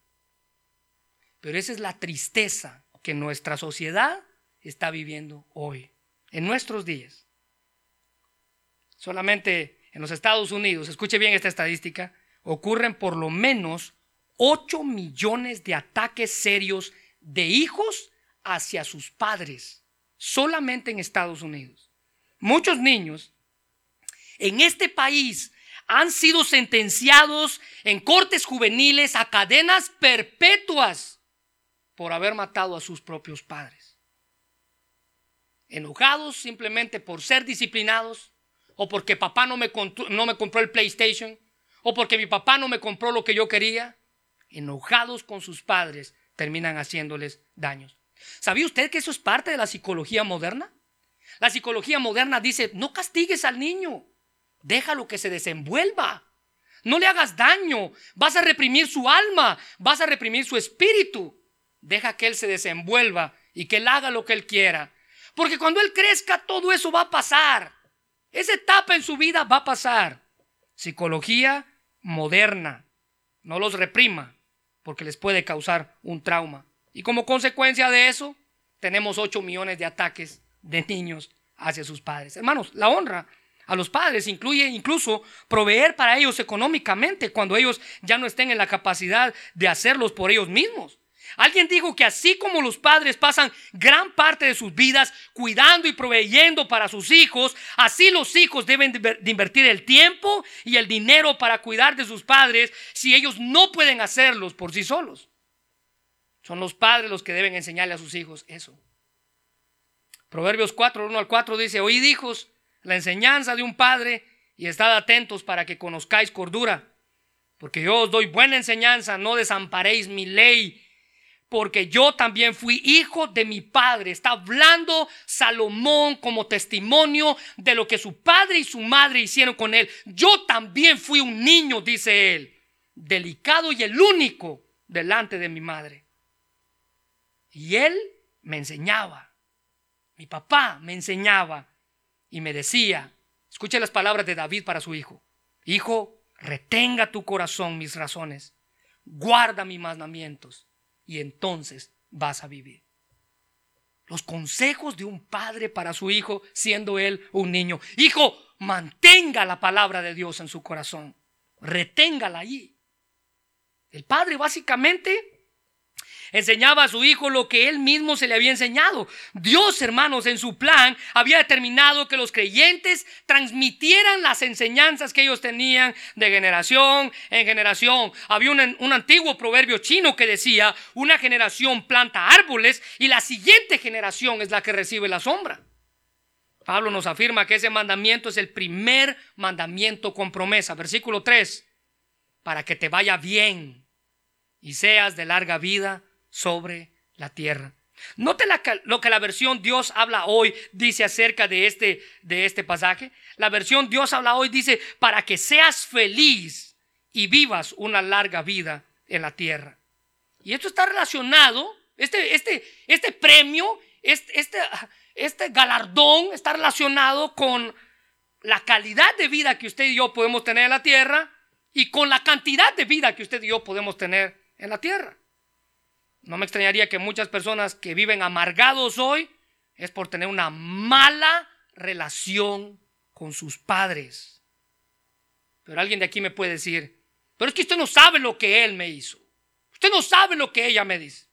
Pero esa es la tristeza que nuestra sociedad está viviendo hoy, en nuestros días. Solamente en los Estados Unidos, escuche bien esta estadística, ocurren por lo menos 8 millones de ataques serios de hijos hacia sus padres, solamente en Estados Unidos. Muchos niños en este país han sido sentenciados en cortes juveniles a cadenas perpetuas por haber matado a sus propios padres. Enojados simplemente por ser disciplinados, o porque papá no me, no me compró el PlayStation, o porque mi papá no me compró lo que yo quería, enojados con sus padres, terminan haciéndoles daños. ¿Sabía usted que eso es parte de la psicología moderna? La psicología moderna dice, no castigues al niño, déjalo que se desenvuelva. No le hagas daño, vas a reprimir su alma, vas a reprimir su espíritu. Deja que él se desenvuelva y que él haga lo que él quiera. Porque cuando él crezca, todo eso va a pasar. Esa etapa en su vida va a pasar. Psicología moderna. No los reprima porque les puede causar un trauma. Y como consecuencia de eso, tenemos 8 millones de ataques de niños hacia sus padres. Hermanos, la honra a los padres incluye incluso proveer para ellos económicamente cuando ellos ya no estén en la capacidad de hacerlos por ellos mismos. Alguien dijo que así como los padres pasan gran parte de sus vidas cuidando y proveyendo para sus hijos, así los hijos deben de invertir el tiempo y el dinero para cuidar de sus padres si ellos no pueden hacerlos por sí solos. Son los padres los que deben enseñarle a sus hijos eso. Proverbios 4, 1 al 4 dice, oíd hijos la enseñanza de un padre y estad atentos para que conozcáis cordura. Porque yo os doy buena enseñanza, no desamparéis mi ley, porque yo también fui hijo de mi padre. Está hablando Salomón como testimonio de lo que su padre y su madre hicieron con él. Yo también fui un niño, dice él, delicado y el único delante de mi madre. Y él me enseñaba. Mi papá me enseñaba y me decía, escuche las palabras de David para su hijo, hijo, retenga tu corazón mis razones, guarda mis mandamientos y entonces vas a vivir. Los consejos de un padre para su hijo siendo él un niño. Hijo, mantenga la palabra de Dios en su corazón, reténgala allí. El padre básicamente enseñaba a su hijo lo que él mismo se le había enseñado. Dios, hermanos, en su plan había determinado que los creyentes transmitieran las enseñanzas que ellos tenían de generación en generación. Había un, un antiguo proverbio chino que decía, una generación planta árboles y la siguiente generación es la que recibe la sombra. Pablo nos afirma que ese mandamiento es el primer mandamiento con promesa. Versículo 3, para que te vaya bien y seas de larga vida sobre la tierra. Note lo que la versión Dios habla hoy dice acerca de este, de este pasaje. La versión Dios habla hoy dice, para que seas feliz y vivas una larga vida en la tierra. Y esto está relacionado, este, este, este premio, este, este, este galardón está relacionado con la calidad de vida que usted y yo podemos tener en la tierra y con la cantidad de vida que usted y yo podemos tener en la tierra. No me extrañaría que muchas personas que viven amargados hoy es por tener una mala relación con sus padres. Pero alguien de aquí me puede decir, pero es que usted no sabe lo que él me hizo. Usted no sabe lo que ella me dice.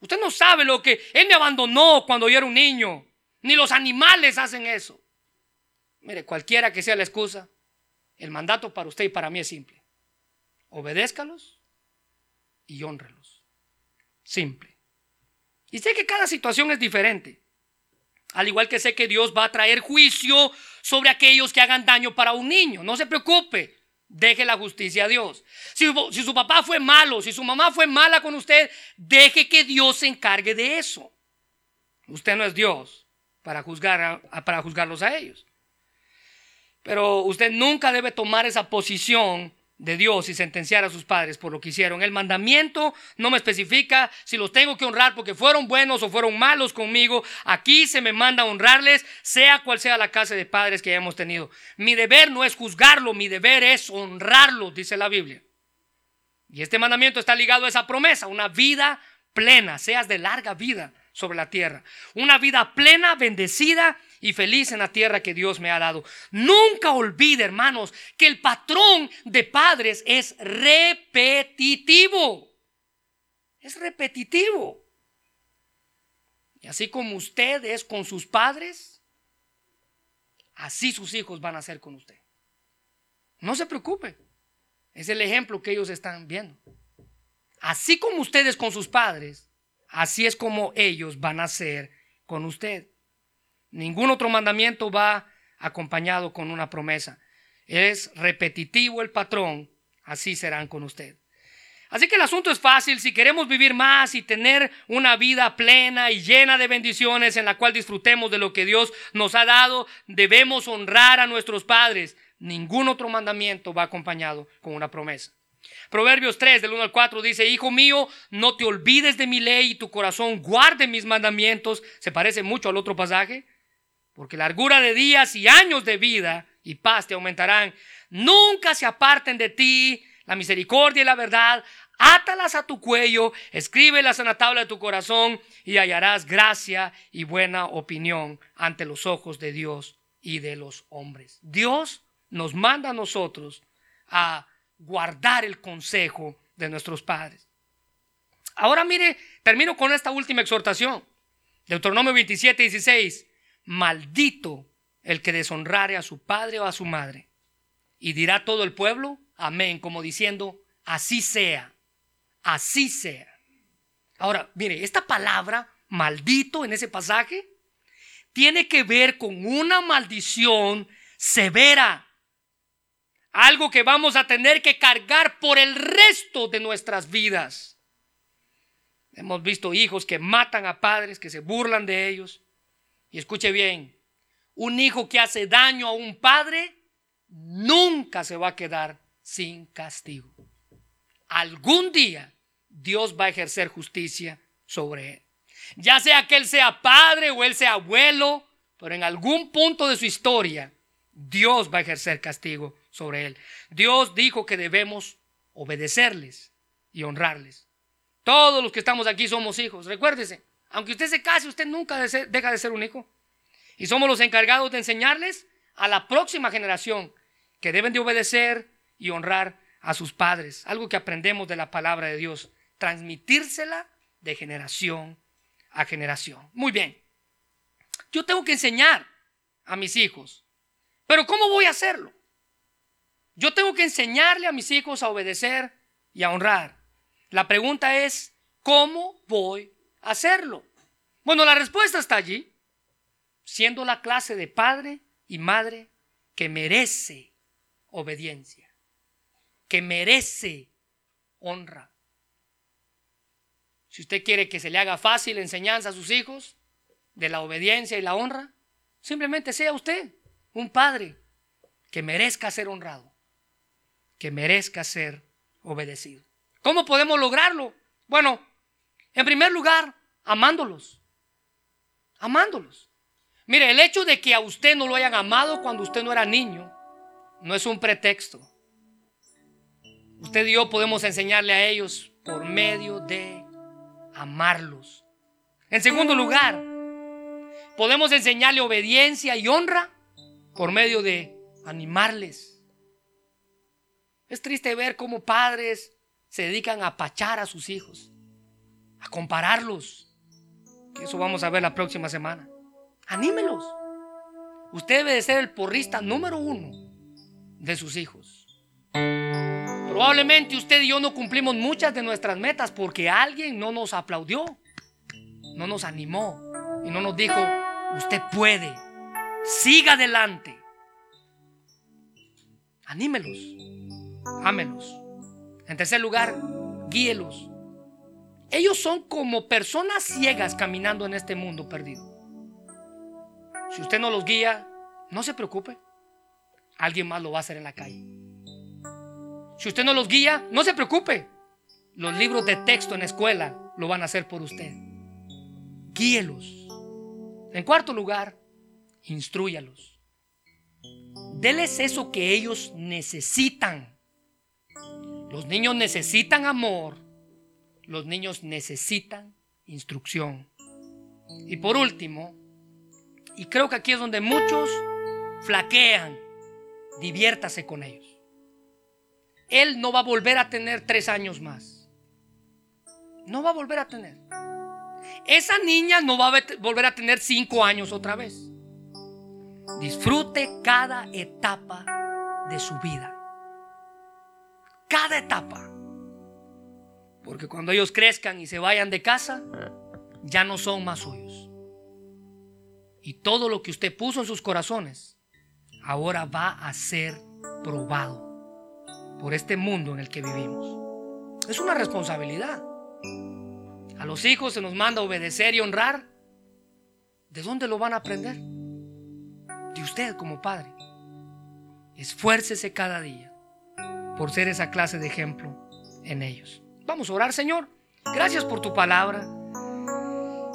Usted no sabe lo que él me abandonó cuando yo era un niño. Ni los animales hacen eso. Mire, cualquiera que sea la excusa, el mandato para usted y para mí es simple. Obedézcalos y honrelos. Simple. Y sé que cada situación es diferente. Al igual que sé que Dios va a traer juicio sobre aquellos que hagan daño para un niño. No se preocupe. Deje la justicia a Dios. Si, su papá fue malo, si su mamá fue mala con usted, deje que Dios se encargue de eso. Usted no es Dios para, juzgar para juzgarlos a ellos. Pero usted nunca debe tomar esa posición de Dios y sentenciar a sus padres por lo que hicieron. El mandamiento no me especifica si los tengo que honrar porque fueron buenos o fueron malos conmigo. Aquí se me manda honrarles, sea cual sea la casa de padres que hayamos tenido. Mi deber no es juzgarlo, mi deber es honrarlo, dice la Biblia. Y este mandamiento está ligado a esa promesa, una vida plena, seas de larga vida sobre la tierra. Una vida plena, bendecida y feliz en la tierra que Dios me ha dado. Nunca olvide, hermanos, que el patrón de padres es repetitivo. Es repetitivo. Y así como usted es con sus padres, así sus hijos van a ser con usted. No se preocupe. Es el ejemplo que ellos están viendo. Así como ustedes con sus padres, así es como ellos van a ser con usted. Ningún otro mandamiento va acompañado con una promesa. Es repetitivo el patrón, así serán con usted. Así que el asunto es fácil. Si queremos vivir más y tener una vida plena y llena de bendiciones en la cual disfrutemos de lo que Dios nos ha dado, debemos honrar a nuestros padres. Ningún otro mandamiento va acompañado con una promesa. Proverbios 3, del 1 al 4 dice, Hijo mío, no te olvides de mi ley y tu corazón guarde mis mandamientos. Se parece mucho al otro pasaje porque largura de días y años de vida y paz te aumentarán. Nunca se aparten de ti la misericordia y la verdad. átalas a tu cuello, escríbelas en la tabla de tu corazón y hallarás gracia y buena opinión ante los ojos de Dios y de los hombres. Dios nos manda a nosotros a guardar el consejo de nuestros padres. Ahora mire, termino con esta última exhortación. Deuteronomio 27, 16. Maldito el que deshonrare a su padre o a su madre. Y dirá todo el pueblo, amén, como diciendo, así sea, así sea. Ahora, mire, esta palabra, maldito, en ese pasaje, tiene que ver con una maldición severa. Algo que vamos a tener que cargar por el resto de nuestras vidas. Hemos visto hijos que matan a padres, que se burlan de ellos. Y escuche bien, un hijo que hace daño a un padre nunca se va a quedar sin castigo. Algún día Dios va a ejercer justicia sobre él. Ya sea que él sea padre o él sea abuelo, pero en algún punto de su historia Dios va a ejercer castigo sobre él. Dios dijo que debemos obedecerles y honrarles. Todos los que estamos aquí somos hijos. Recuérdese, aunque usted se case, usted nunca deja de ser un hijo. Y somos los encargados de enseñarles a la próxima generación que deben de obedecer y honrar a sus padres. Algo que aprendemos de la palabra de Dios. Transmitírsela de generación a generación. Muy bien. Yo tengo que enseñar a mis hijos. Pero ¿cómo voy a hacerlo? Yo tengo que enseñarle a mis hijos a obedecer y a honrar. La pregunta es, ¿cómo voy hacerlo? Bueno, la respuesta está allí, siendo la clase de padre y madre que merece obediencia, que merece honra. Si usted quiere que se le haga fácil enseñanza a sus hijos de la obediencia y la honra, simplemente sea usted un padre que merezca ser honrado, que merezca ser obedecido. ¿Cómo podemos lograrlo? Bueno, en primer lugar, amándolos. Amándolos. Mire, el hecho de que a usted no lo hayan amado cuando usted no era niño no es un pretexto. Usted y yo podemos enseñarle a ellos por medio de amarlos. En segundo lugar, podemos enseñarle obediencia y honra por medio de animarles. Es triste ver cómo padres se dedican a apachar a sus hijos, a compararlos. Eso vamos a ver la próxima semana. Anímelos. Usted debe de ser el porrista número uno de sus hijos. Probablemente usted y yo no cumplimos muchas de nuestras metas porque alguien no nos aplaudió, no nos animó y no nos dijo, usted puede, siga adelante. Anímelos, ámelos. En tercer lugar, guíelos. Ellos son como personas ciegas caminando en este mundo perdido. Si usted no los guía, no se preocupe. Alguien más lo va a hacer en la calle. Si usted no los guía, no se preocupe. Los libros de texto en la escuela lo van a hacer por usted. Guíelos. En cuarto lugar, instruyalos. Deles eso que ellos necesitan los niños necesitan amor. Los niños necesitan instrucción. Y por último, y creo que aquí es donde muchos flaquean, diviértase con ellos. Él no va a volver a tener tres años más. No va a volver a tener. Esa niña no va a volver a tener cinco años otra vez. Disfrute cada etapa de su vida cada etapa. Porque cuando ellos crezcan y se vayan de casa, ya no son más suyos. Y todo lo que usted puso en sus corazones, ahora va a ser probado por este mundo en el que vivimos. Es una responsabilidad. A los hijos se nos manda obedecer y honrar. ¿De dónde lo van a aprender? De usted como padre. Esfuércese cada día por ser esa clase de ejemplo en ellos. Vamos a orar, Señor. Gracias por tu palabra.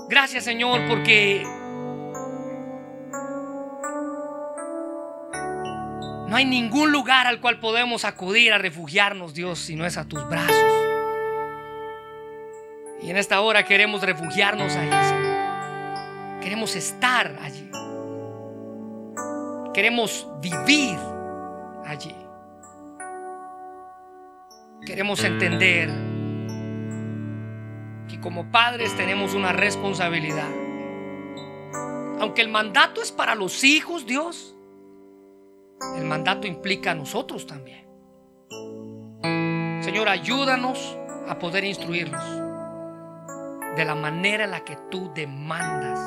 Gracias, Señor, porque no hay ningún lugar al cual podemos acudir a refugiarnos, Dios, si no es a tus brazos. Y en esta hora queremos refugiarnos ahí, Señor. Queremos estar allí. Queremos vivir allí. Queremos entender que como padres tenemos una responsabilidad. Aunque el mandato es para los hijos, Dios, el mandato implica a nosotros también. Señor, ayúdanos a poder instruirlos de la manera en la que tú demandas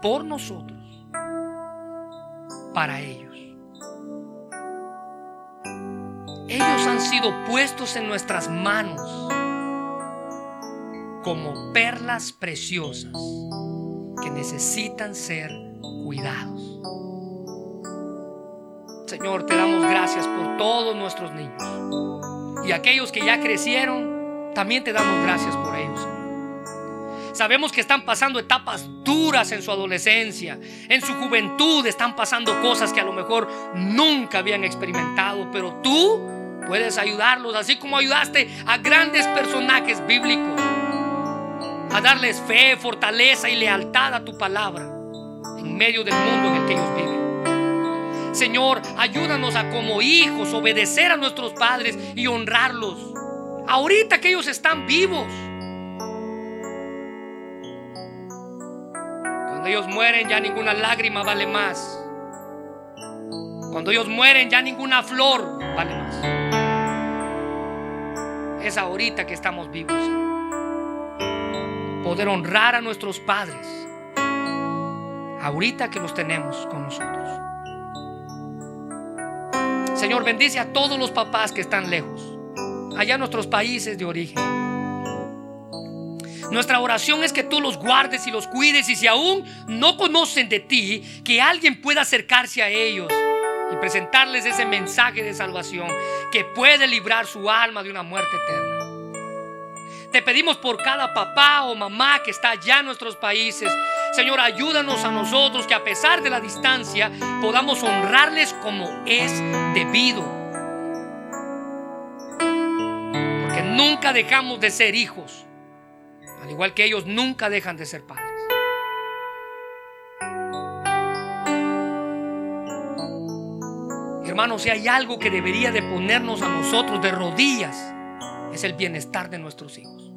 por nosotros, para ellos. Ellos han sido puestos en nuestras manos como perlas preciosas que necesitan ser cuidados. Señor, te damos gracias por todos nuestros niños. Y aquellos que ya crecieron, también te damos gracias por ellos, Sabemos que están pasando etapas duras en su adolescencia, en su juventud están pasando cosas que a lo mejor nunca habían experimentado, pero tú puedes ayudarlos, así como ayudaste a grandes personajes bíblicos, a darles fe, fortaleza y lealtad a tu palabra en medio del mundo en el que ellos viven. Señor, ayúdanos a como hijos obedecer a nuestros padres y honrarlos. Ahorita que ellos están vivos. Cuando ellos mueren ya ninguna lágrima vale más. Cuando ellos mueren ya ninguna flor vale más. Es ahorita que estamos vivos. Poder honrar a nuestros padres. Ahorita que los tenemos con nosotros. Señor, bendice a todos los papás que están lejos, allá en nuestros países de origen. Nuestra oración es que tú los guardes y los cuides y si aún no conocen de ti, que alguien pueda acercarse a ellos y presentarles ese mensaje de salvación que puede librar su alma de una muerte eterna. Te pedimos por cada papá o mamá que está allá en nuestros países. Señor, ayúdanos a nosotros que a pesar de la distancia podamos honrarles como es debido. Porque nunca dejamos de ser hijos. Al igual que ellos nunca dejan de ser padres. Hermanos, si hay algo que debería de ponernos a nosotros de rodillas, es el bienestar de nuestros hijos.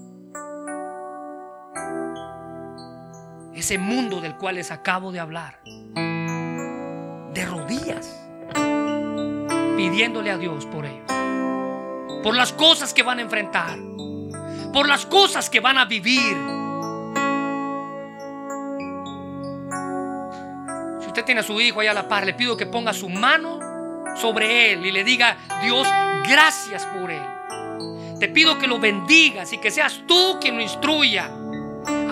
Ese mundo del cual les acabo de hablar. De rodillas. Pidiéndole a Dios por ellos. Por las cosas que van a enfrentar. Por las cosas que van a vivir. Si usted tiene a su hijo allá a la par, le pido que ponga su mano sobre él y le diga, Dios, gracias por él. Te pido que lo bendigas y que seas tú quien lo instruya.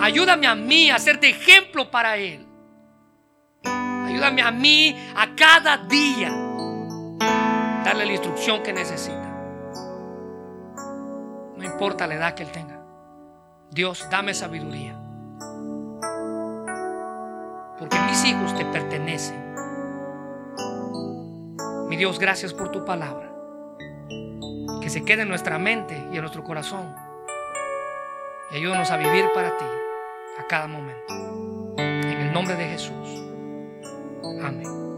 Ayúdame a mí a ser de ejemplo para Él. Ayúdame a mí a cada día darle la instrucción que necesita. No importa la edad que Él tenga. Dios, dame sabiduría. Porque mis hijos te pertenecen. Mi Dios, gracias por tu palabra que se quede en nuestra mente y en nuestro corazón. Y ayúdanos a vivir para ti a cada momento. En el nombre de Jesús. Amén.